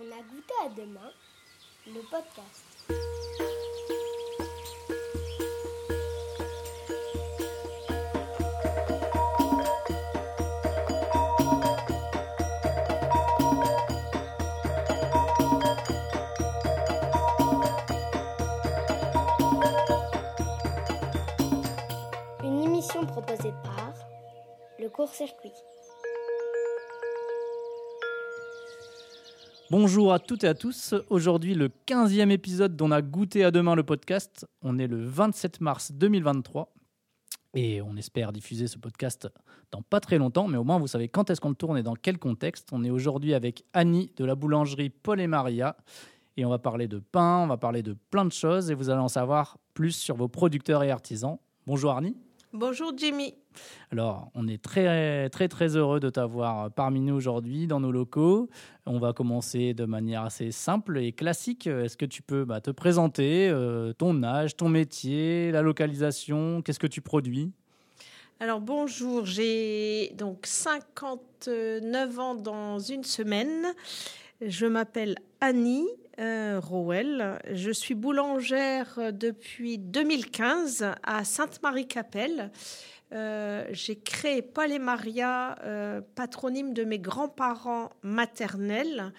On a goûté à demain, le podcast. Une émission proposée par le court-circuit. Bonjour à toutes et à tous. Aujourd'hui, le 15e épisode d'On a goûté à demain le podcast. On est le 27 mars 2023 et on espère diffuser ce podcast dans pas très longtemps, mais au moins vous savez quand est-ce qu'on le tourne et dans quel contexte. On est aujourd'hui avec Annie de la boulangerie Paul et Maria et on va parler de pain, on va parler de plein de choses et vous allez en savoir plus sur vos producteurs et artisans. Bonjour Annie. Bonjour Jimmy. Alors, on est très, très, heureux de t'avoir parmi nous aujourd'hui dans nos locaux. On va commencer de manière assez simple et classique. Est-ce que tu peux bah, te présenter, euh, ton âge, ton métier, la localisation, qu'est-ce que tu produis? Alors bonjour, j'ai donc 59 ans dans une semaine. Je m'appelle Annie euh, Rowell. Je suis boulangère depuis 2015 à Sainte-Marie-Capelle. Euh, j'ai créé Paul et Maria, euh, patronyme de mes grands-parents maternels,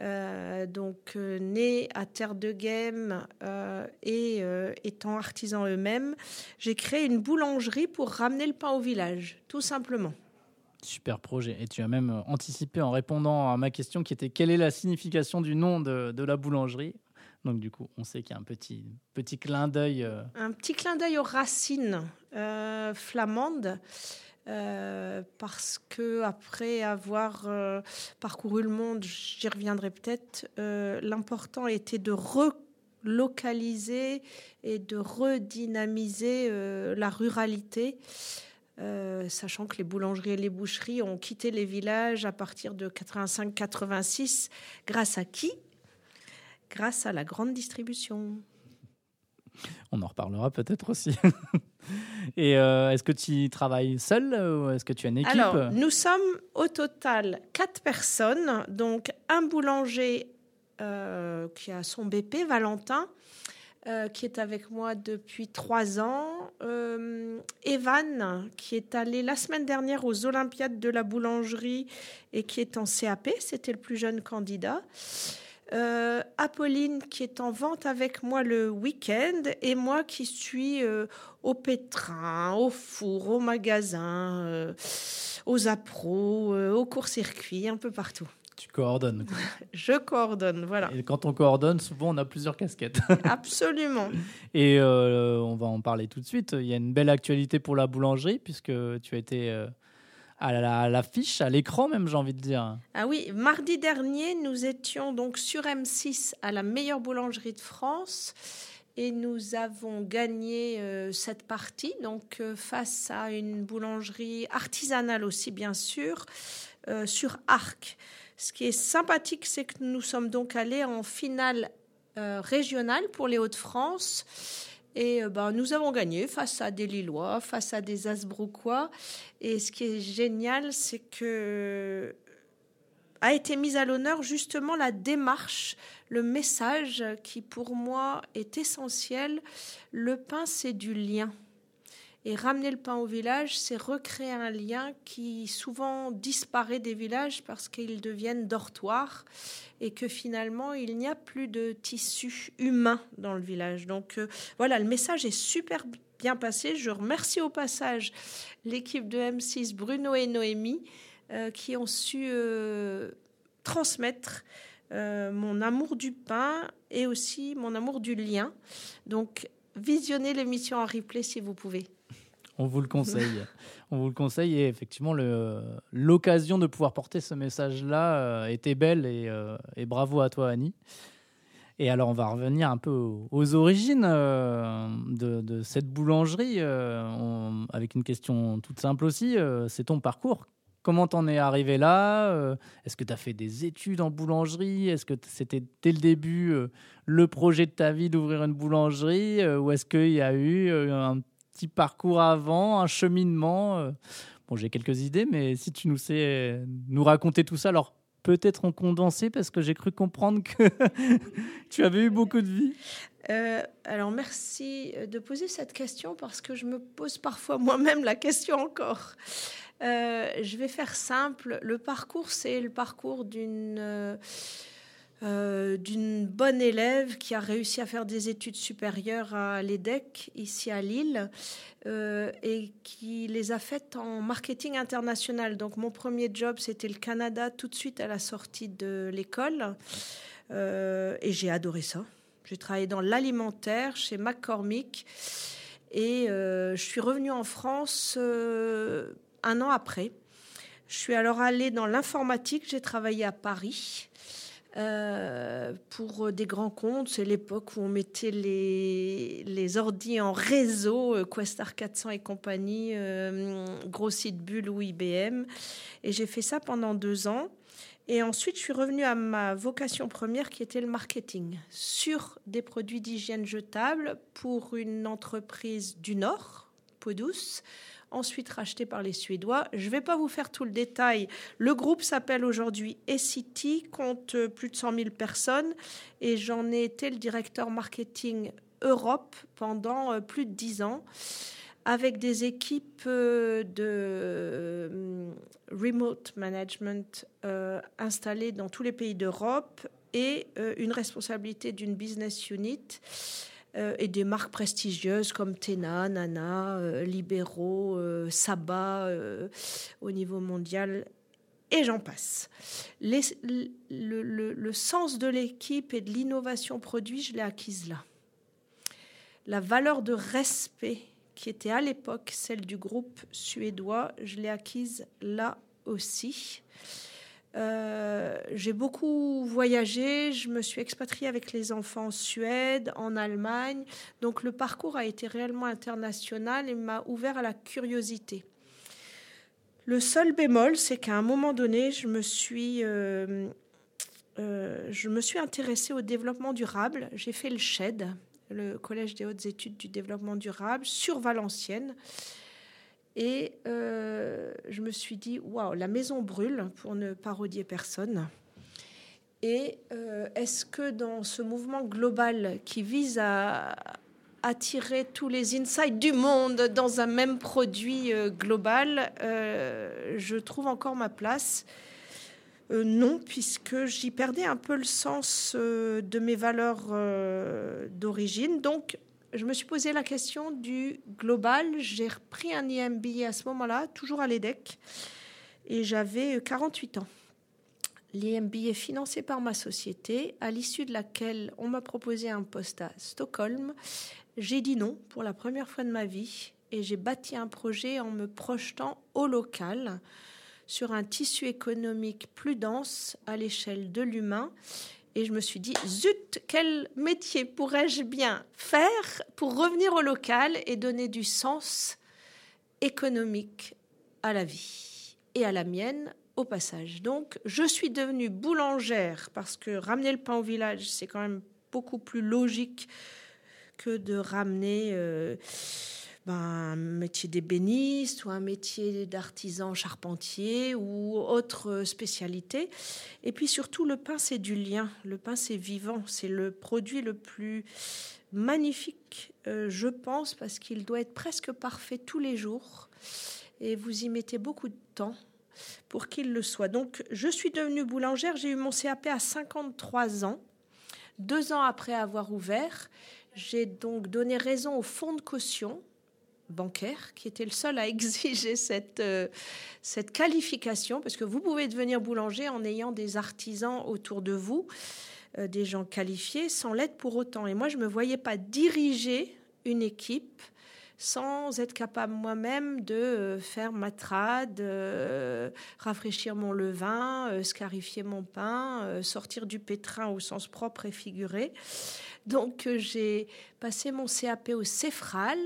euh, donc nés à Terre de euh, et étant artisans eux-mêmes. J'ai créé une boulangerie pour ramener le pain au village, tout simplement. Super projet. Et tu as même anticipé en répondant à ma question qui était quelle est la signification du nom de la boulangerie? Donc du coup, on sait qu'il y a un petit, clin d'œil. euh, Un petit clin d'œil aux racines euh, flamandes. euh, parce que après avoir parcouru le monde, j'y reviendrai peut-être. L'important était de relocaliser et de redynamiser la ruralité. sachant que les boulangeries et les boucheries ont quitté les villages à partir de 85-86, grâce à qui? Grâce à la grande distribution. On en reparlera peut-être aussi. Et euh, est-ce que tu travailles seul ou est-ce que tu as une équipe Alors, nous sommes au total quatre personnes. Donc, un boulanger euh, qui a son BP, Valentin, euh, qui est avec moi depuis trois ans. Euh, Evan, qui est allé la semaine dernière aux Olympiades de la boulangerie et qui est en CAP. C'était le plus jeune candidat. Euh, Apolline qui est en vente avec moi le week-end et moi qui suis euh, au pétrin, au four, au magasin, euh, aux appros, euh, au court-circuit, un peu partout. Tu coordonnes. Je coordonne, voilà. Et quand on coordonne, souvent on a plusieurs casquettes. Absolument. Et on va en parler tout de suite. Il y a une belle actualité pour la boulangerie puisque tu as été à la- à l'affiche, à l'écran même, j'ai envie de dire. Ah oui, mardi dernier, nous étions donc sur M6 à la meilleure boulangerie de France et nous avons gagné euh, cette partie, donc euh, face à une boulangerie artisanale aussi, bien sûr, euh, sur Arc. Ce qui est sympathique, c'est que nous sommes donc allés en finale régionale pour les Hauts-de-France. Et euh, ben, nous avons gagné face à des Lillois, face à des Asbroquois. Et ce qui est génial, c'est que a été mise à l'honneur justement la démarche, le message qui pour moi est essentiel. Le pain, c'est du lien. Et ramener le pain au village, c'est recréer un lien qui souvent disparaît des villages parce qu'ils deviennent dortoirs et que finalement, il n'y a plus de tissu humain dans le village. Donc euh, voilà, le message est super bien passé. Je remercie au passage l'équipe de M6, Bruno et Noémie, euh, qui ont su euh, transmettre mon amour du pain et aussi mon amour du lien. Donc, visionnez l'émission en replay si vous pouvez. On vous le conseille. On vous le conseille et effectivement l'occasion de pouvoir porter ce message-là euh, était belle et, euh, et bravo à toi Annie. Et alors on va revenir un peu aux, origines euh, de, cette boulangerie avec une question toute simple aussi. C'est ton parcours. Comment t'en es arrivé là Est-ce que tu as fait des études en boulangerie Est-ce que c'était dès le début le projet de ta vie d'ouvrir une boulangerie Ou est-ce qu'il y a eu un petit parcours avant, un cheminement euh Bon, j'ai quelques idées, mais si tu nous sais nous raconter tout ça, alors peut-être en condensé parce que j'ai cru comprendre que tu avais eu beaucoup de vie. Euh, alors merci de poser cette question parce que je me pose parfois moi-même la question encore. Euh, je vais faire simple. Le parcours, c'est le parcours d'une euh, d'une bonne élève qui a réussi à faire des études supérieures à l'EDEC, ici à Lille, euh, et qui les a faites en marketing international. Donc mon premier job, c'était le Canada tout de suite à la sortie de l'école, euh, et j'ai adoré ça. J'ai travaillé dans l'alimentaire chez McCormick, et je suis revenue en France un an après. Je suis alors allée dans l'informatique, j'ai travaillé à Paris. Euh, pour des grands comptes. C'est l'époque où on mettait les, les ordis en réseau, euh, Questar 400 et compagnie, euh, Gros ou IBM. Et j'ai fait ça pendant deux ans. Et ensuite, je suis revenue à ma vocation première qui était le marketing sur des produits d'hygiène jetables pour une entreprise du Nord, Peau douce, ensuite racheté par les Suédois. Je ne vais pas vous faire tout le détail. Le groupe s'appelle aujourd'hui Essity, compte plus de 100 000 personnes et j'en ai été le directeur marketing Europe pendant euh, plus de 10 ans avec des équipes euh, de euh, remote management installées dans tous les pays d'Europe et une responsabilité d'une business unit euh, et des marques prestigieuses comme Tena, Nana, euh, Libero, euh, Saba au niveau mondial et j'en passe. le, le, sens de l'équipe et de l'innovation produit, je l'ai acquise là. La valeur de respect qui était à l'époque celle du groupe suédois, je l'ai acquise là aussi. Euh, j'ai beaucoup voyagé, je me suis expatriée avec les enfants en Suède, en Allemagne. Donc le parcours a été réellement international et m'a ouvert à la curiosité. Le seul bémol, c'est qu'à un moment donné, je me suis, euh, euh, je me suis intéressée au développement durable. J'ai fait le SHED, le Collège des hautes études du développement durable, sur Valenciennes. Et euh, je me suis dit, waouh, la maison brûle, pour ne parodier personne. Et euh, est-ce que dans ce mouvement global qui vise à attirer tous les insights du monde dans un même produit euh, global, je trouve encore ma place non, puisque j'y perdais un peu le sens de mes valeurs d'origine. Donc, je me suis posé la question du global. J'ai repris un IMB à ce moment-là, toujours à l'EDEC, et j'avais 48 ans. L'IMB est financé par ma société, à l'issue de laquelle on m'a proposé un poste à Stockholm. J'ai dit non pour la première fois de ma vie et j'ai bâti un projet en me projetant au local sur un tissu économique plus dense à l'échelle de l'humain et je me suis dit, zut, quel métier pourrais-je bien faire pour revenir au local et donner du sens économique à la vie et à la mienne au passage. Donc, je suis devenue boulangère parce que ramener le pain au village, c'est quand même beaucoup plus logique que de ramener... Euh, ben, un métier d'ébéniste ou un métier d'artisan charpentier ou autre spécialité. Et puis surtout, le pain, c'est du lien. Le pain, c'est vivant. C'est le produit le plus magnifique, euh, je pense, parce qu'il doit être presque parfait tous les jours. Et vous y mettez beaucoup de temps pour qu'il le soit. Donc, je suis devenue boulangère. J'ai eu mon CAP à 53 ans, deux ans après avoir ouvert. J'ai donc donné raison au fonds de caution bancaire qui était le seul à exiger cette, euh, cette qualification, parce que vous pouvez devenir boulanger en ayant des artisans autour de vous, euh, des gens qualifiés, sans l'être pour autant. Et moi, je ne me voyais pas diriger une équipe sans être capable moi-même de euh, faire ma trade, rafraîchir mon levain, scarifier mon pain, sortir du pétrin au sens propre et figuré. Donc euh, j'ai passé mon CAP au Cefral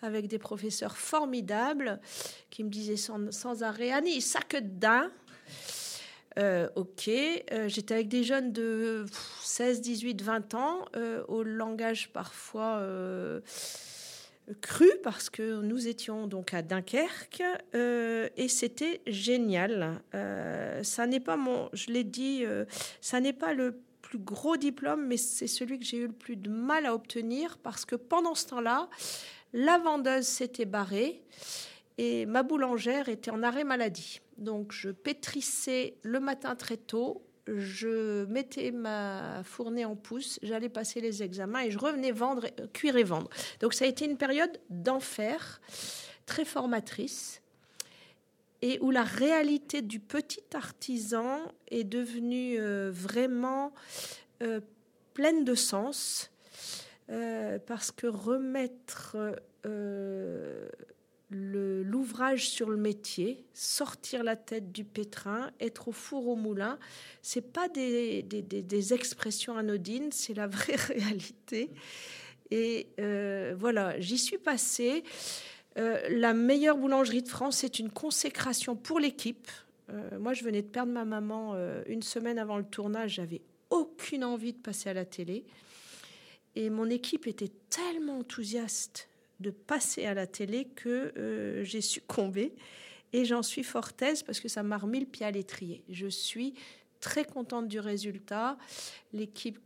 avec des professeurs formidables qui me disaient sans, arrêt Annie, ça que d'un. Euh, ok, euh, j'étais avec des jeunes de 16, 18, 20 ans, au langage parfois cru parce que nous étions donc à Dunkerque et c'était génial. ça n'est pas mon, je l'ai dit, ça n'est pas le plus gros diplôme, mais c'est celui que j'ai eu le plus de mal à obtenir parce que pendant ce temps-là, la vendeuse s'était barrée et ma boulangère était en arrêt maladie. Donc je pétrissais le matin très tôt, je mettais ma fournée en pouce, j'allais passer les examens et je revenais vendre, cuire et vendre. Donc ça a été une période d'enfer, très formatrice et où la réalité du petit artisan est devenue euh, vraiment euh, pleine de sens, euh, parce que remettre l'ouvrage sur le métier, sortir la tête du pétrin, être au four au moulin, c'est pas des, des, des, expressions anodines, c'est la vraie réalité. Et voilà, j'y suis passée. Euh, la meilleure boulangerie de France, c'est une consécration pour l'équipe. Euh, moi, je venais de perdre ma maman euh, une semaine avant le tournage. J'avais aucune envie de passer à la télé. Et mon équipe était tellement enthousiaste de passer à la télé que j'ai succombé. Et j'en suis fort aise parce que ça m'a remis le pied à l'étrier. Je suis très contente du résultat. L'équipe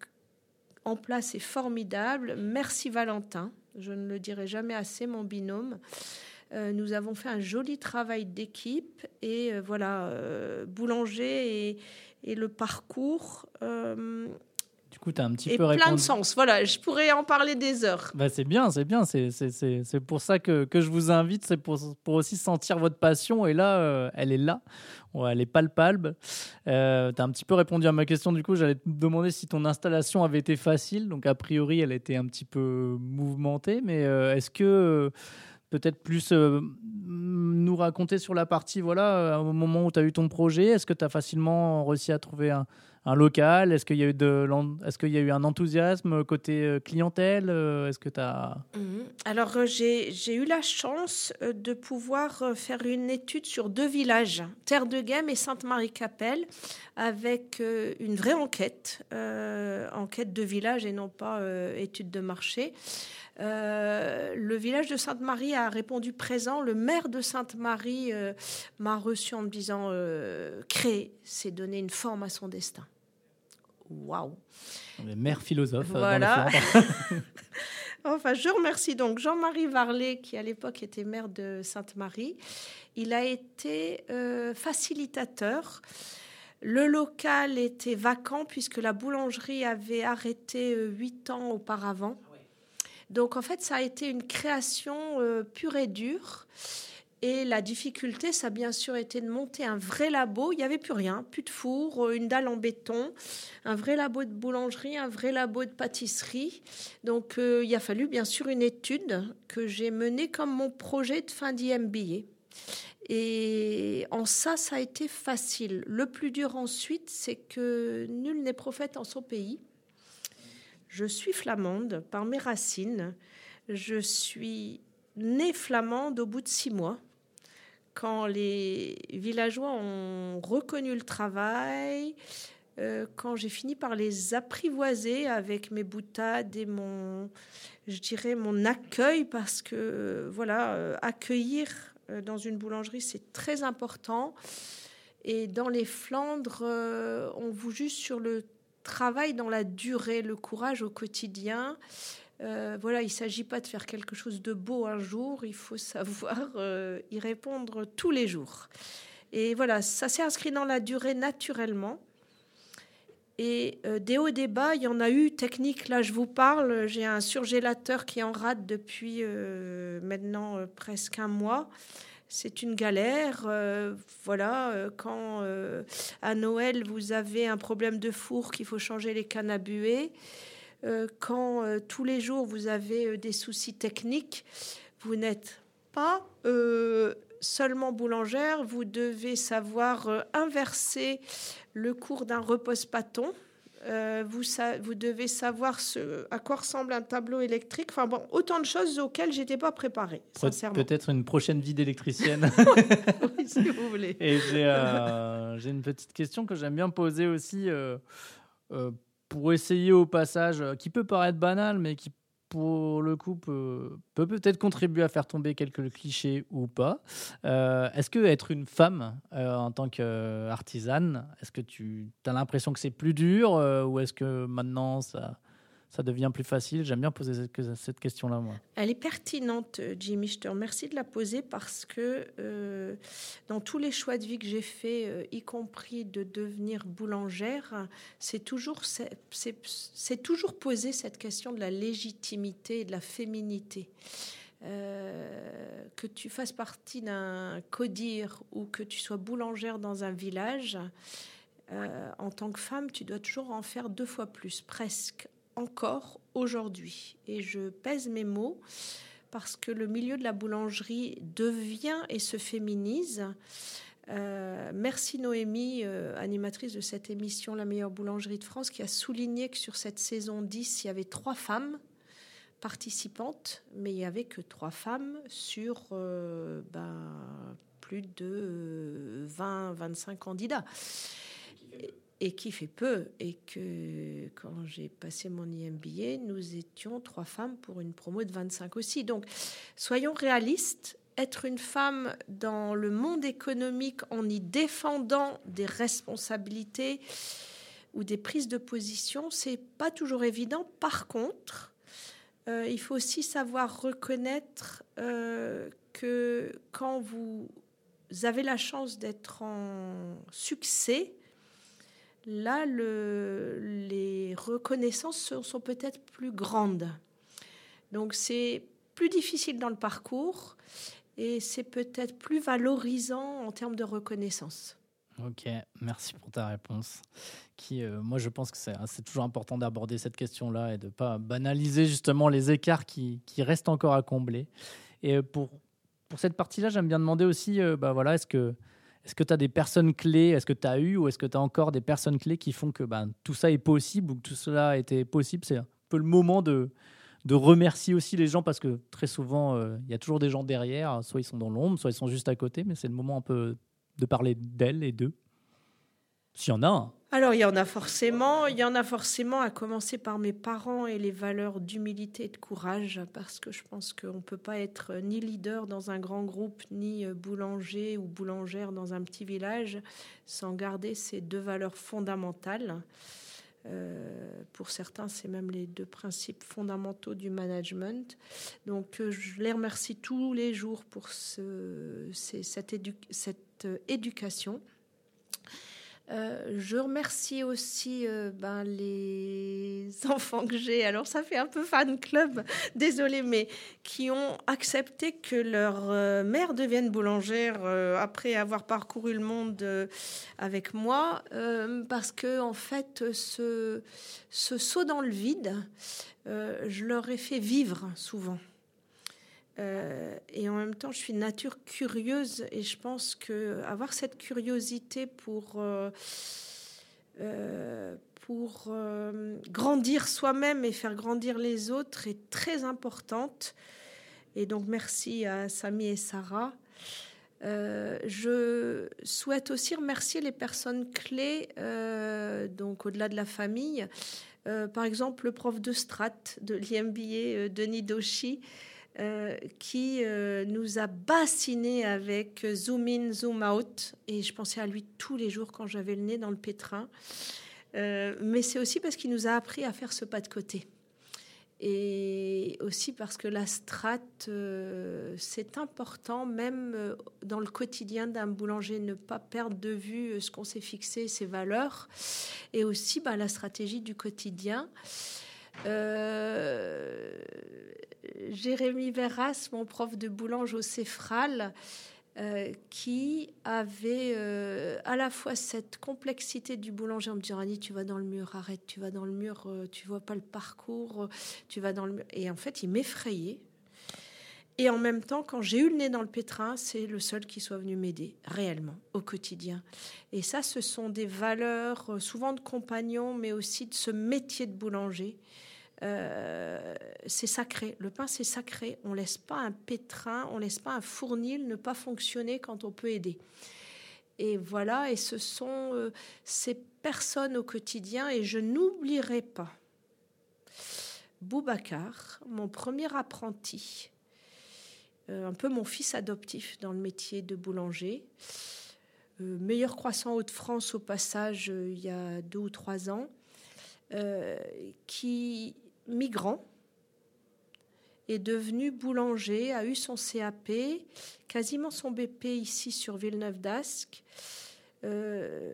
en place est formidable. Merci Valentin. Je ne le dirai jamais assez, mon binôme. Euh, nous avons fait un joli travail d'équipe et euh, voilà, euh, Boulanger et, le parcours. Coup, tu as un petit et peu plein de sens. Voilà, je pourrais en parler des heures. Bah, c'est bien, c'est bien. C'est pour ça que, que, je vous invite. C'est pour, pour, aussi sentir votre passion. Et là, elle est là. elle est palpable. Euh, tu as un petit peu répondu à ma question. Du coup, j'allais te demander si ton installation avait été facile. Donc, a priori, elle était un petit peu mouvementée. Mais est-ce que peut-être plus euh, nous raconter sur la partie, voilà, au moment où tu as eu ton projet, est-ce que tu as facilement réussi à trouver un, local? Est-ce qu'il y, a eu est un enthousiasme côté euh, clientèle euh, Est-ce que. Mhm. Alors, j'ai eu la chance de pouvoir faire une étude sur deux villages, Terre de Guême et Sainte-Marie-Capelle, avec une vraie enquête, enquête de village et non pas étude de marché. Euh, le village de Sainte-Marie a répondu présent. Le maire de Sainte-Marie euh, m'a reçu en me disant euh, créer, c'est donner une forme à son destin. Waouh! Maire philosophe. Voilà. enfin, je remercie donc Jean-Marie Varlet, qui à l'époque était maire de Sainte-Marie. Il a été facilitateur. Le local était vacant puisque la boulangerie avait arrêté huit ans auparavant. Donc en fait, ça a été une création euh, pure et dure. Et la difficulté, ça a bien sûr été de monter un vrai labo. Il n'y avait plus rien, plus de four, euh, une dalle en béton, un vrai labo de boulangerie, un vrai labo de pâtisserie. Donc euh, il a fallu bien sûr une étude que j'ai menée comme mon projet de fin d'IMBA. Et en ça, ça a été facile. Le plus dur ensuite, c'est que nul n'est prophète en son pays. Je suis flamande par mes racines. Je suis née flamande au bout de six mois. Quand les villageois ont reconnu le travail, euh, quand j'ai fini par les apprivoiser avec mes boutades et mon, je dirais, mon accueil, parce que, voilà, euh, accueillir euh, dans une boulangerie, c'est très important. Et dans les Flandres, on vous juge sur le travail dans la durée, le courage au quotidien. Euh, voilà, il ne s'agit pas de faire quelque chose de beau un jour, il faut savoir euh, y répondre tous les jours. Et voilà, ça s'est inscrit dans la durée naturellement. Et euh, des hauts des bas, il y en a eu technique. Là, je vous parle, j'ai un surgélateur qui en rate depuis maintenant presque un mois c'est une galère. Voilà, quand à Noël vous avez un problème de four qu'il faut changer les cannes à buée, quand tous les jours vous avez des soucis techniques, vous n'êtes pas seulement boulangère, vous devez savoir inverser le cours d'un repose-paton euh, vous, vous devez savoir ce, à quoi ressemble un tableau électrique. Enfin bon, autant de choses auxquelles j'étais pas préparée, sincèrement. Peut-être une prochaine vie d'électricienne. oui, si vous voulez. Et euh, j'ai une petite question que j'aime bien poser aussi euh, pour essayer au passage, qui peut paraître banal, mais qui pour le coup, peut peut peut-être contribuer à faire tomber quelques clichés ou pas. Euh, est-ce que être une femme euh, en tant qu'artisane, est-ce que tu as l'impression que c'est plus dur ou est-ce que maintenant ça, ça devient plus facile J'aime bien poser cette, question-là, moi. Elle est pertinente, Jimmy. Je te remercie de la poser parce que euh, dans tous les choix de vie que j'ai faits, euh, y compris de devenir boulangère, c'est toujours, c'est, toujours posé cette question de la légitimité et de la féminité. Euh, que tu fasses partie d'un codir ou que tu sois boulangère dans un village, en tant que femme, tu dois toujours en faire deux fois plus, presque encore aujourd'hui. Et je pèse mes mots parce que le milieu de la boulangerie devient et se féminise. Euh, merci Noémie, euh, animatrice de cette émission La meilleure boulangerie de France, qui a souligné que sur cette saison 10, il y avait trois femmes participantes, mais il n'y avait que trois femmes sur euh, ben, plus de 20-25 candidats et qui fait peu. Et que quand j'ai passé mon IMBA, nous étions trois femmes pour une promo de 25 aussi. Donc, soyons réalistes. Être une femme dans le monde économique en y défendant des responsabilités ou des prises de position, c'est pas toujours évident. Par contre, euh, il faut aussi savoir reconnaître euh, que quand vous avez la chance d'être en succès, là, le, les reconnaissances sont, peut-être plus grandes. Donc c'est plus difficile dans le parcours et c'est peut-être plus valorisant en termes de reconnaissance. Ok, merci pour ta réponse. Qui, euh, moi, je pense que c'est toujours important d'aborder cette question-là et de ne pas banaliser justement les écarts qui, qui, restent encore à combler. Et euh, pour, pour cette partie-là, j'aime bien demander aussi, euh, bah voilà, est-ce que est-ce que tu as des personnes clés Est-ce que tu as eu ou est-ce que tu as encore des personnes clés qui font que ben, tout ça est possible ou que tout cela été possible? C'est un peu le moment de, de remercier aussi les gens parce que très souvent, euh, il y a toujours des gens derrière. Soit ils sont dans l'ombre, soit ils sont juste à côté, mais c'est le moment un peu de parler d'elles et d'eux. S'il y en a. Alors, il y en a forcément. Il y en a forcément, à commencer par mes parents et les valeurs d'humilité et de courage, parce que je pense qu'on ne peut pas être ni leader dans un grand groupe, ni euh, boulanger ou boulangère dans un petit village, sans garder ces deux valeurs fondamentales. Euh, pour certains, c'est même les deux principes fondamentaux du management. Donc, euh, je les remercie tous les jours pour ce, cette, cette éducation. Euh, je remercie aussi euh, ben, les enfants que j'ai. Alors, ça fait un peu fan club, désolé, mais qui ont accepté que leur euh, mère devienne boulangère après avoir parcouru le monde avec moi, parce que en fait, ce, ce saut dans le vide, je leur ai fait vivre souvent. Euh, et en même temps, je suis nature curieuse et je pense que avoir cette curiosité pour euh, euh, pour grandir soi-même et faire grandir les autres est très importante. Et donc, merci à Samy et Sarah. je souhaite aussi remercier les personnes clés, donc au-delà de la famille. par exemple, le prof de strat de l'IMBA, Denis Doshi, euh, qui euh, nous a bassinés avec Zoom In, Zoom Out. Et je pensais à lui tous les jours quand j'avais le nez dans le pétrin. Euh, mais c'est aussi parce qu'il nous a appris à faire ce pas de côté. Et aussi parce que la strate, c'est important, même dans le quotidien d'un boulanger, ne pas perdre de vue ce qu'on s'est fixé, ses valeurs, et aussi bah, la stratégie du quotidien. Euh, Jérémy Verras, mon prof de boulange au Céphral, euh, qui avait euh, à la fois cette complexité du boulanger en me disant Annie, tu vas dans le mur, arrête, tu vas dans le mur, euh, tu vois pas le parcours, tu vas dans le mur. Et en fait, il m'effrayait. Et en même temps, quand j'ai eu le nez dans le pétrin, c'est le seul qui soit venu m'aider réellement au quotidien. Et ça, ce sont des valeurs souvent de compagnons, mais aussi de ce métier de boulanger euh, c'est sacré. Le pain, c'est sacré. On laisse pas un pétrin, on laisse pas un fournil ne pas fonctionner quand on peut aider. Et voilà, et ce sont euh, ces personnes au quotidien, et je n'oublierai pas Boubacar, mon premier apprenti, un peu mon fils adoptif dans le métier de boulanger. meilleur croissant Hauts-de-France au passage il y a deux ou trois ans, qui, migrant, est devenu boulanger, a eu son CAP, quasiment son BP ici sur Villeneuve d'Ascq, euh,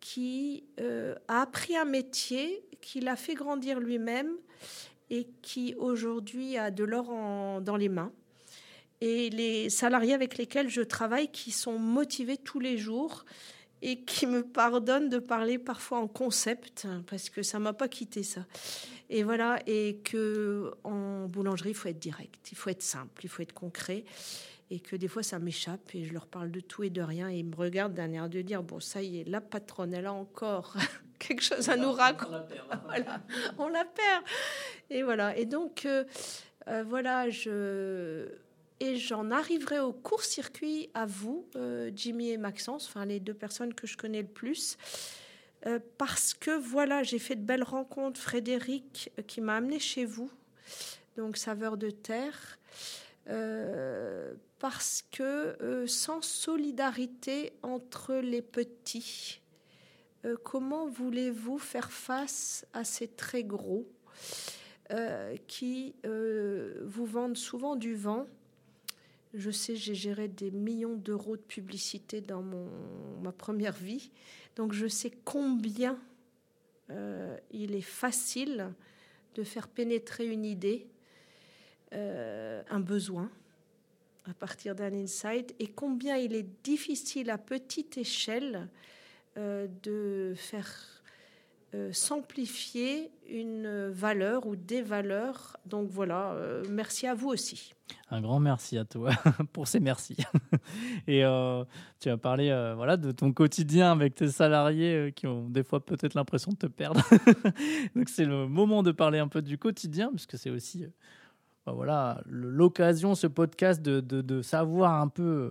qui euh, a appris un métier qu'il a fait grandir lui-même et qui aujourd'hui a de l'or dans les mains. Et les salariés avec lesquels je travaille qui sont motivés tous les jours et qui me pardonnent de parler parfois en concept parce que ça m'a pas quitté ça. Et voilà, et que en boulangerie, il faut être direct, il faut être simple, il faut être concret. Et que des fois, ça m'échappe et je leur parle de tout et de rien. Et ils me regardent d'un air de dire Bon, ça y est, la patronne, elle a encore quelque chose à nous raconter. voilà, on la perd. Et voilà. Et donc, euh, euh, voilà, je. Et j'en arriverai au court-circuit à vous, euh, Jimmy et Maxence, enfin les deux personnes que je connais le plus. Euh, parce que voilà, j'ai fait de belles rencontres. Frédéric euh, qui m'a amené chez vous, donc saveur de terre. Euh, parce que sans solidarité entre les petits, comment voulez-vous faire face à ces très gros qui vous vendent souvent du vent? Je sais, j'ai géré des millions d'euros de publicité dans mon, ma première vie. Donc je sais combien euh, il est facile de faire pénétrer une idée, euh, un besoin à partir d'un insight, et combien il est difficile à petite échelle euh, de faire s'amplifier une valeur ou des valeurs. Donc voilà, merci à vous aussi. Un grand merci à toi pour ces merci. Et euh, tu as parlé euh, voilà, de ton quotidien avec tes salariés euh, qui ont des fois peut-être l'impression de te perdre. Donc c'est le moment de parler un peu du quotidien, puisque c'est aussi bah voilà, l'occasion, ce podcast, de, de, savoir un peu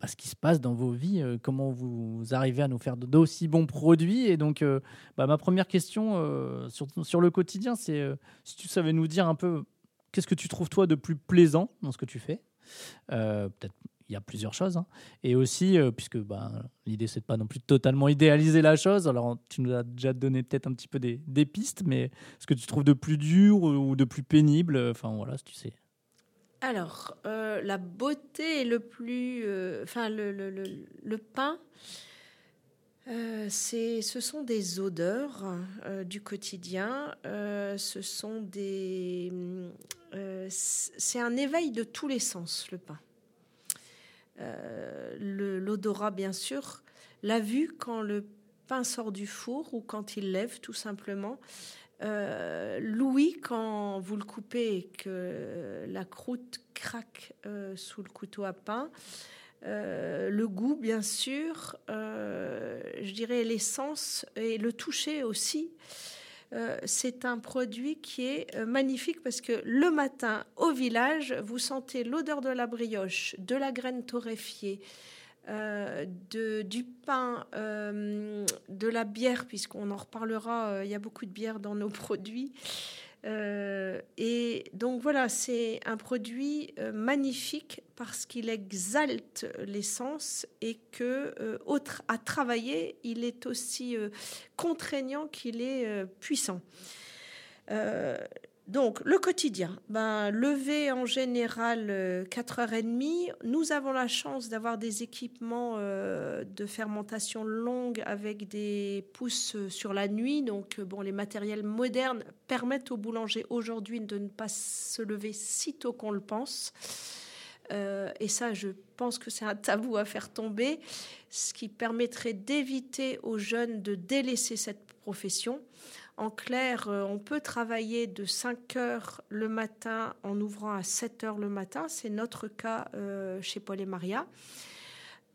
bah, ce qui se passe dans vos vies, comment vous arrivez à nous faire d'aussi bons produits. Et donc, bah, ma première question sur, sur le quotidien, c'est si tu savais nous dire un peu Qu'est-ce que tu trouves toi de plus plaisant dans ce que tu fais? Euh, Peut-être il y a plusieurs choses. Hein. Et aussi, euh, puisque bah, l'idée, c'est de pas non plus totalement idéaliser la chose. Alors, tu nous as déjà donné peut-être un petit peu des, pistes, mais ce que tu trouves de plus dur ou de plus pénible Enfin, voilà, si tu sais. Alors, euh, la beauté est le plus. Enfin, le, pain euh, ce sont des odeurs euh, du quotidien. Euh, ce sont des, c'est un éveil de tous les sens le pain. L'odorat bien sûr, la vue quand le pain sort du four ou quand il lève tout simplement. L'ouïe quand vous le coupez et que la croûte craque sous le couteau à pain. Euh, le goût, bien sûr, euh, je dirais l'essence et le toucher aussi. Euh, c'est un produit qui est magnifique parce que le matin, au village, vous sentez l'odeur de la brioche, de la graine torréfiée, de, du pain, de la bière, puisqu'on en reparlera, il y a beaucoup de bière dans nos produits. Euh, et donc voilà, c'est un produit euh, magnifique parce qu'il exalte l'essence et que, euh, autre à travailler, il est aussi contraignant qu'il est puissant. Donc, le quotidien, ben, lever en général 4h30. Euh, Nous avons la chance d'avoir des équipements euh, de fermentation longue avec des pousses sur la nuit. Donc, euh, bon, les matériels modernes permettent aux boulangers aujourd'hui de ne pas se lever si tôt qu'on le pense. et ça, je pense que c'est un tabou à faire tomber, ce qui permettrait d'éviter aux jeunes de délaisser cette profession. En clair, euh, on peut travailler de 5 heures le matin en ouvrant à 7 heures le matin. C'est notre cas euh, chez Paul et Maria.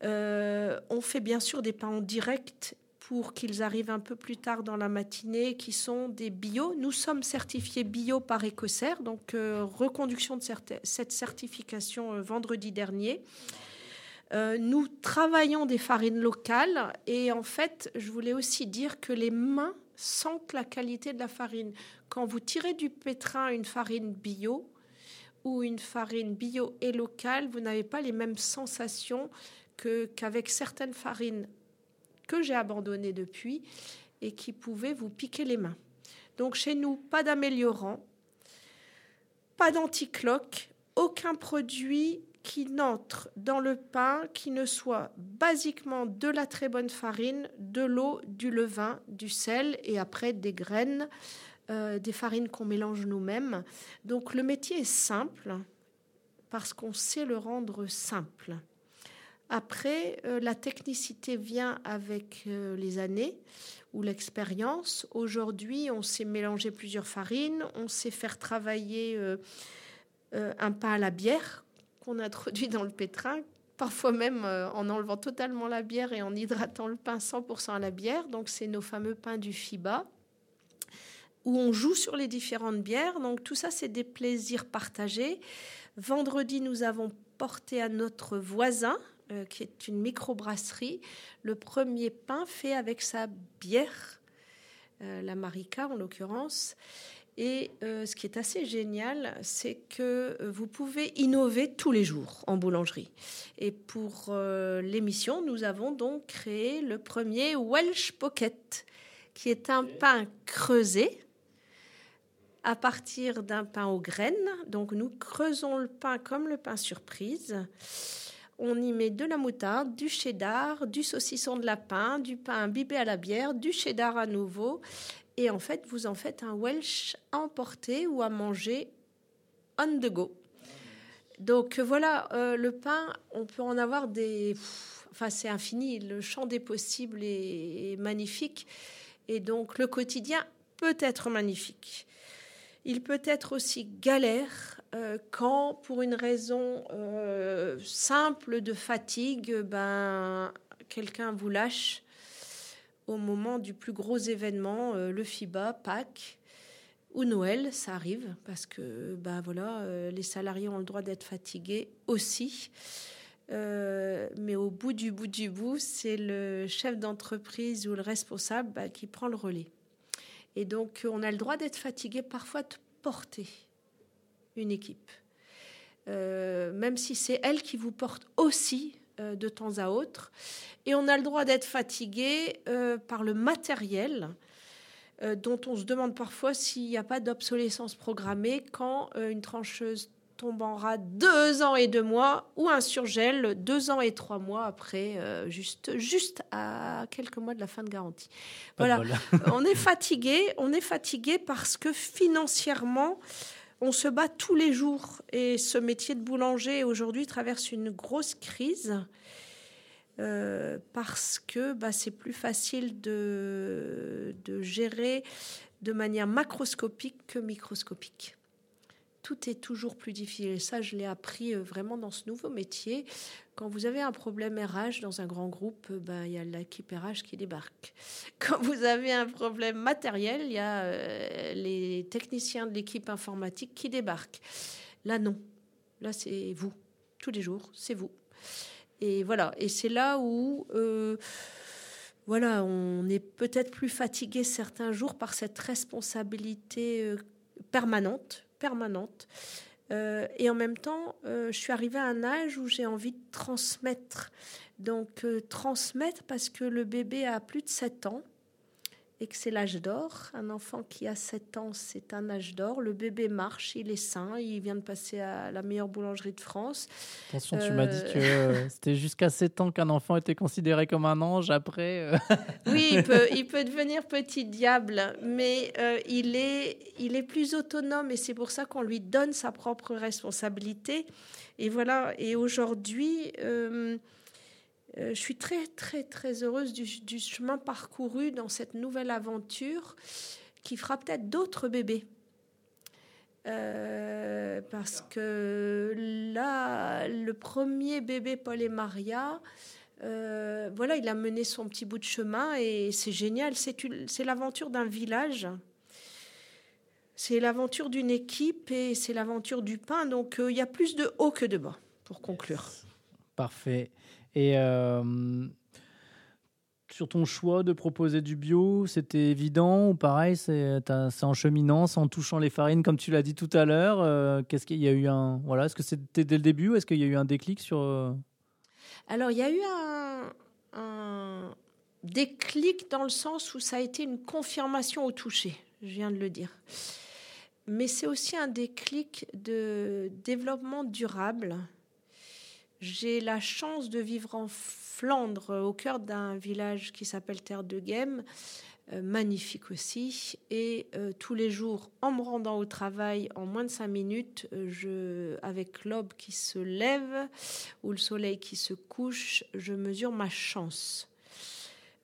Euh, on fait bien sûr des pains en direct pour qu'ils arrivent un peu plus tard dans la matinée, qui sont des bio. Nous sommes certifiés bio par Écossaire, donc reconduction de cette certification vendredi dernier. nous travaillons des farines locales et en fait, je voulais aussi dire que les mains sentent la qualité de la farine. Quand vous tirez du pétrin une farine bio ou une farine bio et locale, vous n'avez pas les mêmes sensations que, qu'avec certaines farines que j'ai abandonnées depuis et qui pouvaient vous piquer les mains. Donc chez nous, pas d'améliorant, pas d'anticloque, aucun produit qui n'entre dans le pain qui ne soit basiquement de la très bonne farine, de l'eau, du levain, du sel et après des graines, euh, des farines qu'on mélange nous-mêmes. Donc le métier est simple parce qu'on sait le rendre simple. Après, euh, la technicité vient avec euh, les années ou l'expérience. Aujourd'hui, on sait mélanger plusieurs farines, on sait faire travailler un pain à la bière qu'on introduit dans le pétrin, parfois même euh, en enlevant totalement la bière et en hydratant le pain 100% à la bière. Donc c'est nos fameux pains du FIBA où on joue sur les différentes bières. Donc tout ça, c'est des plaisirs partagés. Vendredi, nous avons porté à notre voisin, euh, qui est une microbrasserie, le premier pain fait avec sa bière, euh, la Marica en l'occurrence. Et euh, ce qui est assez génial, c'est que euh, vous pouvez innover tous les jours en boulangerie. Et pour euh, l'émission, nous avons donc créé le premier Welsh Pocket, qui est un pain creusé à partir d'un pain aux graines. Donc nous creusons le pain comme le pain surprise. On y met de la moutarde, du cheddar, du saucisson de lapin, du pain imbibé à la bière, du cheddar à nouveau et en fait, vous en faites un Welsh à emporter ou à manger on the go. Donc voilà, euh, le pain, on peut en avoir des... Enfin, c'est infini, le champ des possibles est, magnifique. Et donc le quotidien peut être magnifique. Il peut être aussi galère euh, quand, pour une raison euh, simple de fatigue, ben, quelqu'un vous lâche au moment du plus gros événement, euh, le FIBA, Pâques ou Noël, ça arrive parce que bah voilà, euh, les salariés ont le droit d'être fatigués aussi. Euh, mais au bout du bout du bout, c'est le chef d'entreprise ou le responsable bah, qui prend le relais. Et donc, on a le droit d'être fatigué, parfois de porter une équipe. même si c'est elle qui vous porte aussi euh, de temps à autre. Et on a le droit d'être fatigué euh, par le matériel euh, dont on se demande parfois s'il n'y a pas d'obsolescence programmée quand une trancheuse tombe en rade deux ans et deux mois ou un surgel deux ans et trois mois après, juste, juste à quelques mois de la fin de garantie. voilà, on est fatigué, on est fatigué parce que financièrement, on se bat tous les jours et ce métier de boulanger aujourd'hui traverse une grosse crise euh, parce que bah, c'est plus facile de, de gérer de manière macroscopique que microscopique tout est toujours plus difficile. Et ça, je l'ai appris euh, vraiment dans ce nouveau métier. Quand vous avez un problème RH dans un grand groupe, euh, ben, il y a l'équipe RH qui débarque. Quand vous avez un problème matériel, il y a euh, les techniciens de l'équipe informatique qui débarquent. Là, non. Là, c'est vous. Tous les jours, c'est vous. Et voilà. Et c'est là où... voilà, on est peut-être plus fatigué certains jours par cette responsabilité permanente permanente. Euh, et en même temps, euh, je suis arrivée à un âge où j'ai envie de transmettre. Donc, euh, transmettre parce que le bébé a plus de 7 ans et que c'est l'âge d'or. Un enfant qui a 7 ans, c'est un âge d'or. Le bébé marche, il est sain, il vient de passer à la meilleure boulangerie de France. Attention, tu m'as dit que euh, c'était jusqu'à 7 ans qu'un enfant était considéré comme un ange. Après. Euh. oui, il peut, il peut devenir petit diable, mais euh, il, est, il est plus autonome et c'est pour ça qu'on lui donne sa propre responsabilité. Et voilà, et aujourd'hui. Euh, je suis très, très, très heureuse du, chemin parcouru dans cette nouvelle aventure qui fera peut-être d'autres bébés. Euh, parce que là, le premier bébé Paul et Maria, euh, voilà, il a mené son petit bout de chemin et c'est génial. C'est l'aventure d'un village. C'est l'aventure d'une équipe et c'est l'aventure du pain. Donc il y a plus de haut que de bas, pour conclure. Parfait. Et euh, sur ton choix de proposer du bio C'était évident ou pareil, c'est en cheminant, en touchant les farines comme tu l'as dit tout à l'heure euh, Qu'est-ce qu'il y a eu un voilà Est-ce que c'était dès le début ou est-ce qu'il y a eu un déclic sur euh? Alors il y a eu un, déclic dans le sens où ça a été une confirmation au toucher. Je viens de le dire. Mais c'est aussi un déclic de développement durable. J'ai la chance de vivre en Flandre, au cœur d'un village qui s'appelle Terre de Guême, euh, magnifique aussi. Et euh, tous les jours, en me rendant au travail, en moins de cinq minutes, euh, avec l'aube qui se lève ou le soleil qui se couche, je mesure ma chance.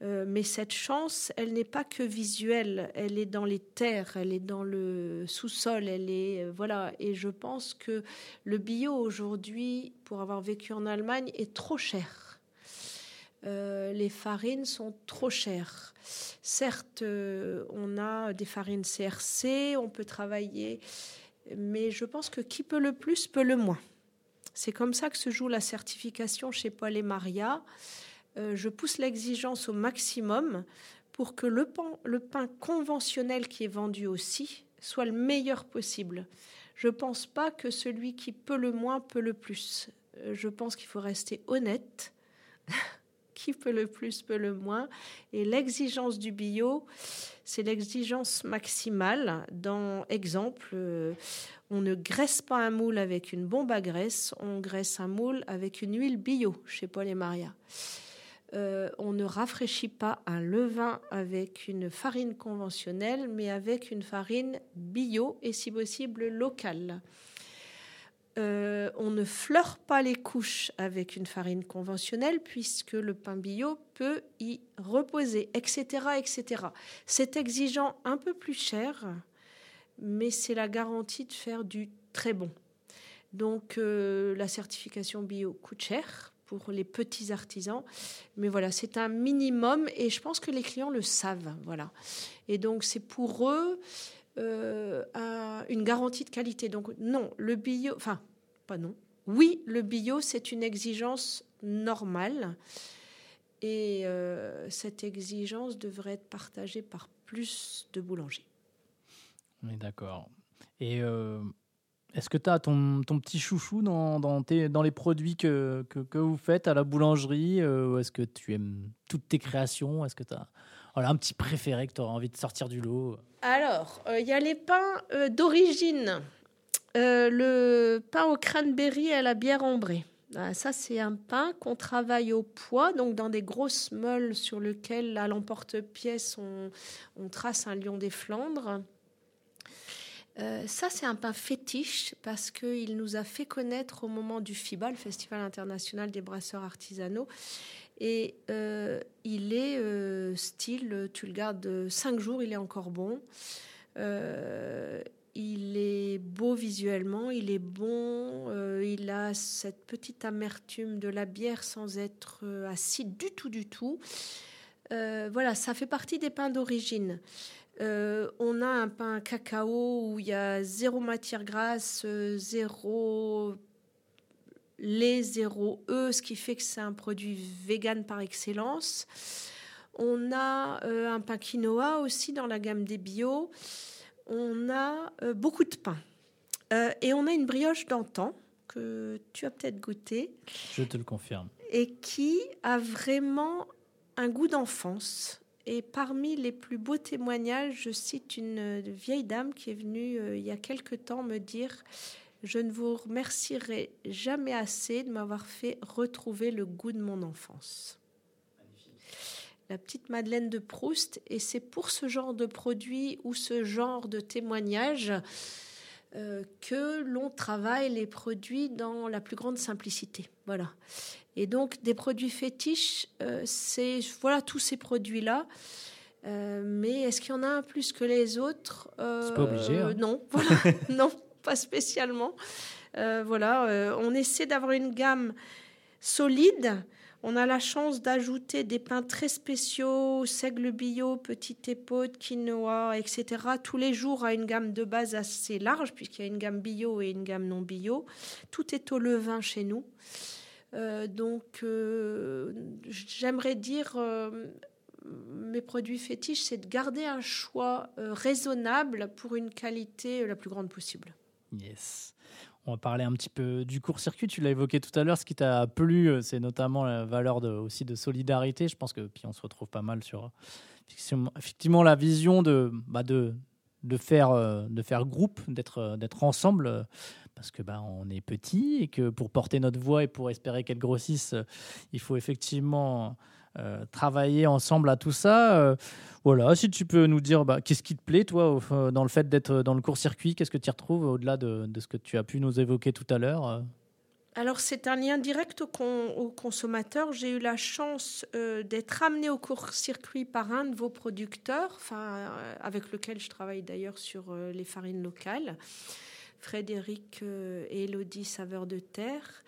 Mais cette chance, elle n'est pas que visuelle, elle est dans les terres, elle est dans le sous-sol, elle est voilà. Et je pense que le bio aujourd'hui, pour avoir vécu en Allemagne, est trop cher euh, les farines sont trop chères. Certes, euh, on a des farines CRC, on peut travailler, mais je pense que qui peut le plus peut le moins. C'est comme ça que se joue la certification chez Paul et Maria. Euh, je pousse l'exigence au maximum pour que le pain, conventionnel qui est vendu aussi soit le meilleur possible. Je ne pense pas que celui qui peut le moins peut le plus. Je pense qu'il faut rester honnête qui peut le plus peut le moins. Et l'exigence du bio, c'est l'exigence maximale. Dans exemple, euh, on ne graisse pas un moule avec une bombe à graisse, on graisse un moule avec une huile bio chez Paul et Maria. Euh, on ne rafraîchit pas un levain avec une farine conventionnelle, mais avec une farine bio et si possible locale. Euh, on ne fleure pas les couches avec une farine conventionnelle puisque le pain bio peut y reposer, etc., etc. C'est exigeant un peu plus cher, mais c'est la garantie de faire du très bon. Donc euh, la certification bio coûte cher pour les petits artisans, mais voilà, c'est un minimum et je pense que les clients le savent, voilà. Et donc c'est pour eux euh, une garantie de qualité. Donc non, le bio, enfin pas non. Oui, le bio, c'est une exigence normale et euh, cette exigence devrait être partagée par plus de boulangers. On est d'accord. Et euh, est-ce que tu as ton, petit chouchou dans, dans, dans les produits que, que, que, vous faites à la boulangerie euh, Est-ce que tu aimes toutes tes créations? Est-ce que tu as un petit préféré que tu auras envie de sortir du lot? Alors, il y a les pains d'origine. Euh, le pain au cranberry et à la bière ambrée. Ah, ça, c'est un pain qu'on travaille au poids, donc dans des grosses meules sur lesquelles, à l'emporte-pièce, on, trace un lion des Flandres. Euh, ça, c'est un pain fétiche parce qu'il nous a fait connaître au moment du FIBA, le Festival international des brasseurs artisanaux. Et euh, il est style, tu le gardes cinq jours, il est encore bon il est beau visuellement, il est bon, euh, il a cette petite amertume de la bière sans être euh, acide du tout, du tout. Euh, voilà, ça fait partie des pains d'origine. On a un pain cacao où il y a zéro matière grasse, zéro lait, zéro œuf, ce qui fait que c'est un produit vegan par excellence. On a un pain quinoa aussi dans la gamme des bio on a euh, beaucoup de pain. Euh, et on a une brioche d'antan que tu as peut-être goûté. Je te le confirme. Et qui a vraiment un goût d'enfance. Et parmi les plus beaux témoignages, je cite une vieille dame qui est venue euh, il y a quelque temps me dire Je ne vous remercierai jamais assez de m'avoir fait retrouver le goût de mon enfance la petite Madeleine de Proust. Et c'est pour ce genre de produit ou ce genre de témoignage euh, que l'on travaille les produits dans la plus grande simplicité. Voilà. Et donc des produits fétiches, euh, c'est voilà tous ces produits-là. Euh, mais est-ce qu'il y en a un plus que les autres? C'est pas obligé. Hein. Non, non, pas spécialement. voilà, on essaie d'avoir une gamme solide on a la chance d'ajouter des pains très spéciaux, seigle bio, petite épaule, quinoa, etc. tous les jours à une gamme de base assez large, puisqu'il y a une gamme bio et une gamme non bio. Tout est au levain chez nous. Euh, donc, euh, j'aimerais dire, euh, mes produits fétiches, c'est de garder un choix raisonnable pour une qualité la plus grande possible. Yes. On va parler un petit peu du court-circuit. Tu l'as évoqué tout à l'heure. Ce qui t'a plu, euh, c'est notamment la valeur de, aussi de solidarité. Je pense que puis on se retrouve pas mal sur effectivement la vision de, bah de, faire, de faire groupe, d'être, d'être ensemble parce que bah, on est petit et que pour porter notre voix et pour espérer qu'elle grossisse, il faut effectivement euh, travailler ensemble à tout ça. Euh, voilà, si tu peux nous dire bah, qu'est-ce qui te plaît, toi, dans le fait d'être dans le court-circuit, qu'est-ce que tu y retrouves au-delà de, ce que tu as pu nous évoquer tout à l'heure euh? alors c'est un lien direct au, consommateur. J'ai eu la chance d'être amené au court-circuit par un de vos producteurs, enfin, avec lequel je travaille d'ailleurs sur les farines locales, Frédéric et Elodie Saveur de Terre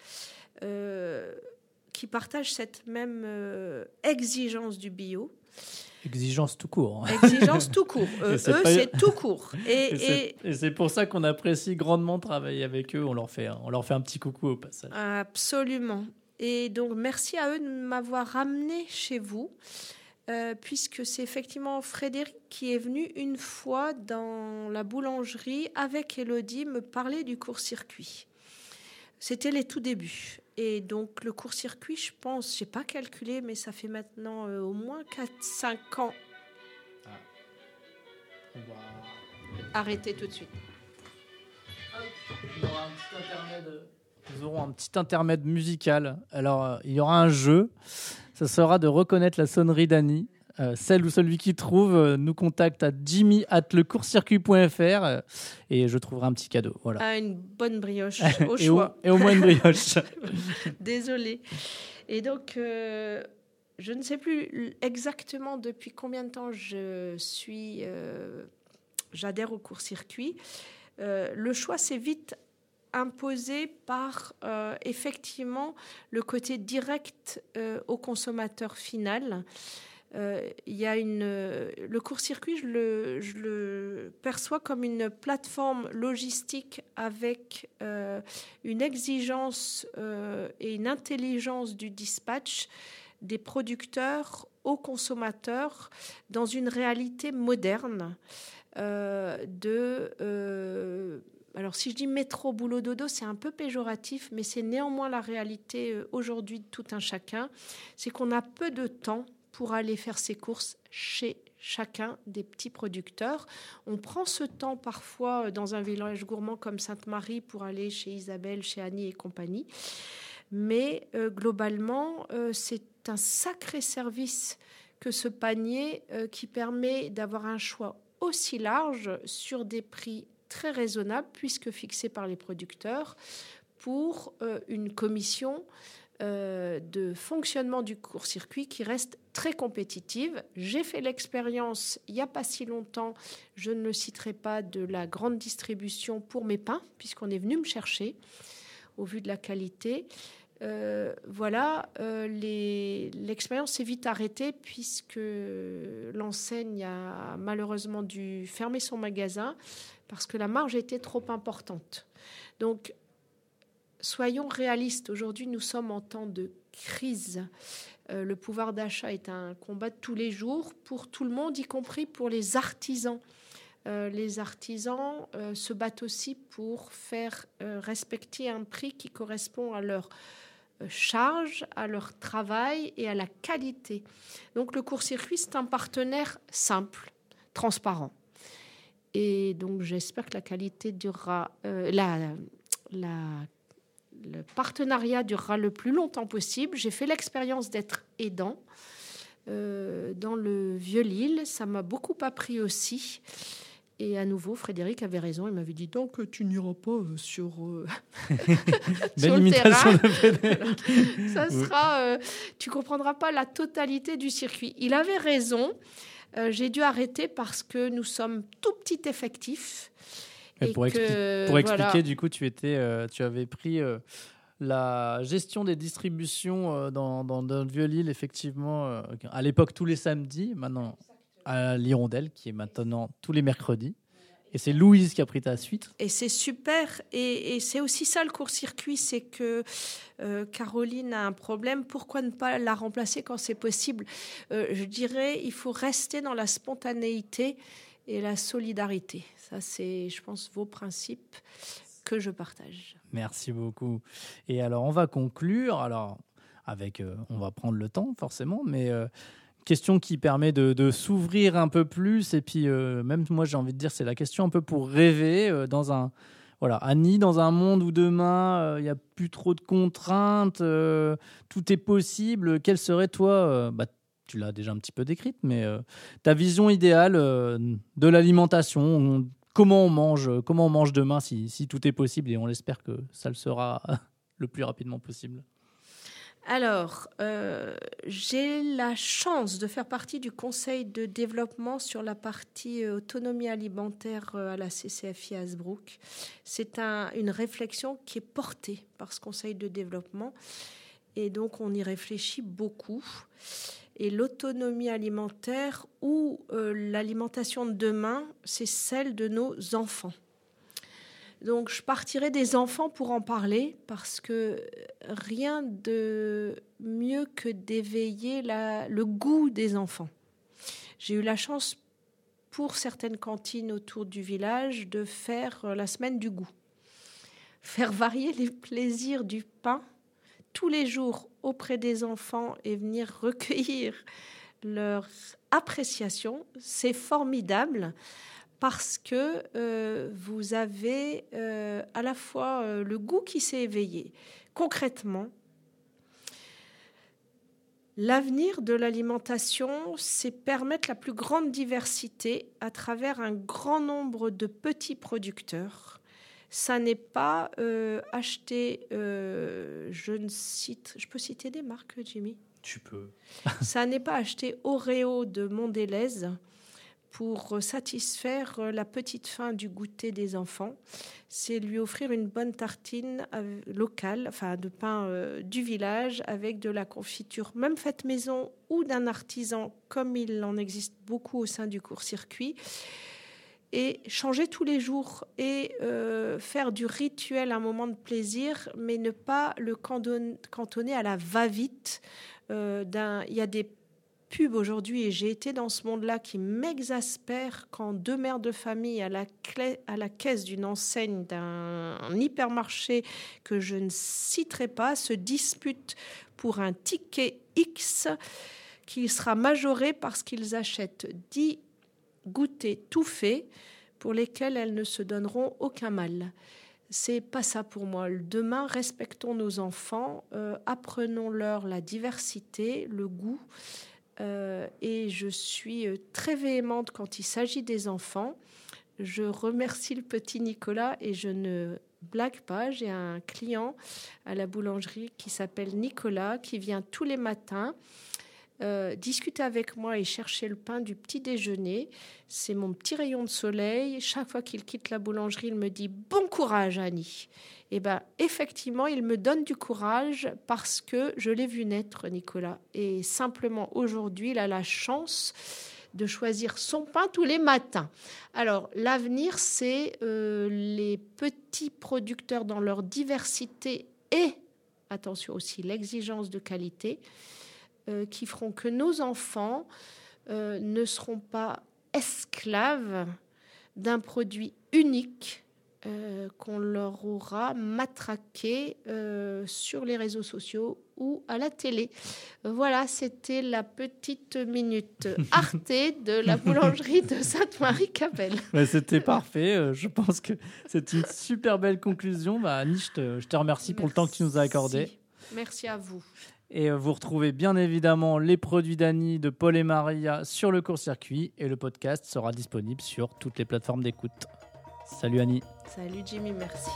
qui partagent cette même euh, exigence du bio. Exigence tout court. Hein. Exigence tout court. eux, c'est tout court. Et, c'est pour ça qu'on apprécie grandement travailler avec eux. On leur, fait, on leur fait un petit coucou au passage. Absolument. Et donc, merci à eux de m'avoir ramené chez vous, euh, puisque c'est effectivement Frédéric qui est venu une fois dans la boulangerie avec Elodie me parler du court-circuit. C'était les tout débuts. Et donc le court-circuit, je pense, j'ai pas calculé, mais ça fait maintenant euh, au moins 4-5 ans. Ah. On va arrêter tout de suite. Nous aurons un petit intermède musical. Alors, euh, il y aura un jeu. Ça sera de reconnaître la sonnerie d'Annie. Euh, celle ou celui qui trouve euh, nous contacte à jimmy at lecourscircuit.fr euh, et je trouverai un petit cadeau. Voilà. Ah, une bonne brioche au et choix. et au moins une brioche. Désolée. Et donc, je ne sais plus exactement depuis combien de temps je suis, j'adhère au court-circuit. le choix s'est vite imposé par effectivement le côté direct au consommateur final. Euh, y a une, le court-circuit, je le, je le, perçois comme une plateforme logistique avec euh, une exigence euh, et une intelligence du dispatch des producteurs aux consommateurs dans une réalité moderne de alors si je dis métro, boulot, dodo, c'est un peu péjoratif, mais c'est néanmoins la réalité aujourd'hui de tout un chacun. C'est qu'on a peu de temps pour aller faire ses courses chez chacun des petits producteurs. On prend ce temps parfois euh, dans un village gourmand comme Sainte-Marie pour aller chez Isabelle, chez Annie et compagnie. Mais euh, globalement, euh, c'est un sacré service que ce panier qui permet d'avoir un choix aussi large sur des prix très raisonnables puisque fixés par les producteurs pour une commission euh, de fonctionnement du court-circuit qui reste très compétitive. J'ai fait l'expérience il n'y a pas si longtemps, je ne le citerai pas, de la grande distribution pour mes pains, puisqu'on est venu me chercher au vu de la qualité. Euh, voilà, euh, l'expérience s'est vite arrêtée puisque l'enseigne a malheureusement dû fermer son magasin parce que la marge était trop importante. Donc soyons réalistes. Aujourd'hui, nous sommes en temps de crise. Euh, le pouvoir d'achat est un combat de tous les jours pour tout le monde, y compris pour les artisans. Euh, les artisans euh, se battent aussi pour faire respecter un prix qui correspond à leur charge, à leur travail et à la qualité. Donc le court-circuit, c'est un partenaire simple, transparent. Et donc j'espère que la qualité durera, la, le partenariat durera le plus longtemps possible. J'ai fait l'expérience d'être aidant euh, dans le Vieux-Lille. Ça m'a beaucoup appris aussi. Et à nouveau, Frédéric avait raison. Il m'avait dit donc tu n'iras pas euh, sur, euh, sur le terrain. Ça sera, tu comprendras pas la totalité du circuit. Il avait raison. J'ai dû arrêter parce que nous sommes tout petit effectif pour, expliquer, du coup, tu, étais, euh, tu avais pris euh, la gestion des distributions euh, dans, dans, le Vieux-Lille, effectivement, à l'époque tous les samedis, maintenant à l'Hirondelle, qui est maintenant tous les mercredis. Et c'est Louise qui a pris ta suite. Et c'est super. Et, c'est aussi ça le court-circuit, c'est que euh, Caroline a un problème. Pourquoi ne pas la remplacer quand c'est possible? Euh, Je dirais, il faut rester dans la spontanéité et la solidarité. Ça, c'est, je pense, vos principes que je partage. Merci beaucoup. Et alors, on va conclure. Alors, avec, euh, on va prendre le temps forcément, mais question qui permet de, s'ouvrir un peu plus. Et puis, euh, même moi, j'ai envie de dire, c'est la question un peu pour rêver euh, dans un. Voilà, Annie, dans un monde où demain, euh, il n'y a plus trop de contraintes, tout est possible, quelle serait, toi, bah, tu l'as déjà un petit peu décrite, mais ta vision idéale de l'alimentation Comment on mange Comment on mange demain si, tout est possible Et on espère que ça le sera le plus rapidement possible? Alors, euh, j'ai la chance de faire partie du conseil de développement sur la partie euh, autonomie alimentaire euh, à la CCFI Asbrook. C'est une réflexion qui est portée par ce conseil de développement et donc on y réfléchit beaucoup. Et l'autonomie alimentaire ou l'alimentation de demain, c'est celle de nos enfants. Donc je partirai des enfants pour en parler parce que rien de mieux que d'éveiller le goût des enfants. J'ai eu la chance pour certaines cantines autour du village de faire la semaine du goût. Faire varier les plaisirs du pain tous les jours auprès des enfants et venir recueillir leur appréciation, c'est formidable parce que euh, vous avez euh, à la fois euh, le goût qui s'est éveillé. Concrètement, l'avenir de l'alimentation, c'est permettre la plus grande diversité à travers un grand nombre de petits producteurs. Ça n'est pas acheter, je ne cite, je peux citer des marques, Jimmy? Tu peux. Ça n'est pas acheter Oreo de Mondelez pour satisfaire la petite faim du goûter des enfants, c'est lui offrir une bonne tartine locale, enfin de pain euh, du village avec de la confiture, même faite maison ou d'un artisan, comme il en existe beaucoup au sein du court-circuit. Et changer tous les jours et euh, faire du rituel un moment de plaisir, mais ne pas le cantonner à la va-vite. Euh, il y a des pub aujourd'hui, et j'ai été dans ce monde-là qui m'exaspère quand deux mères de famille à la, à la caisse d'une enseigne d'un hypermarché que je ne citerai pas se disputent pour un ticket X qui sera majoré parce qu'ils achètent 10 goûters tout faits pour lesquels elles ne se donneront aucun mal. C'est pas ça pour moi. Demain, respectons nos enfants, euh, apprenons-leur la diversité, le goût euh, et je suis euh, très véhémente quand il s'agit des enfants. Je remercie le petit Nicolas et je ne blague pas. J'ai un client à la boulangerie qui s'appelle Nicolas qui vient tous les matins euh, discuter avec moi et chercher le pain du petit déjeuner. C'est mon petit rayon de soleil. Chaque fois qu'il quitte la boulangerie, il me dit Bon courage, Annie. Et eh bien, effectivement, il me donne du courage parce que je l'ai vu naître, Nicolas. Et simplement, aujourd'hui, il a la chance de choisir son pain tous les matins. Alors, l'avenir, c'est euh, les petits producteurs dans leur diversité et, attention aussi, l'exigence de qualité. Euh, qui feront que nos enfants euh, ne seront pas esclaves d'un produit unique euh, qu'on leur aura matraqué sur les réseaux sociaux ou à la télé. Voilà, c'était la petite minute Arte de la boulangerie de Sainte-Marie-Capelle. c'était parfait. Je pense que c'est une super belle conclusion. Bah, Annie, je te, remercie pour le temps que tu nous as accordé. Merci à vous. Et euh, vous retrouvez bien évidemment les produits d'Annie, de Paul et Maria sur le court-circuit. Et le podcast sera disponible sur toutes les plateformes d'écoute. Salut Annie. Salut Jimmy, merci.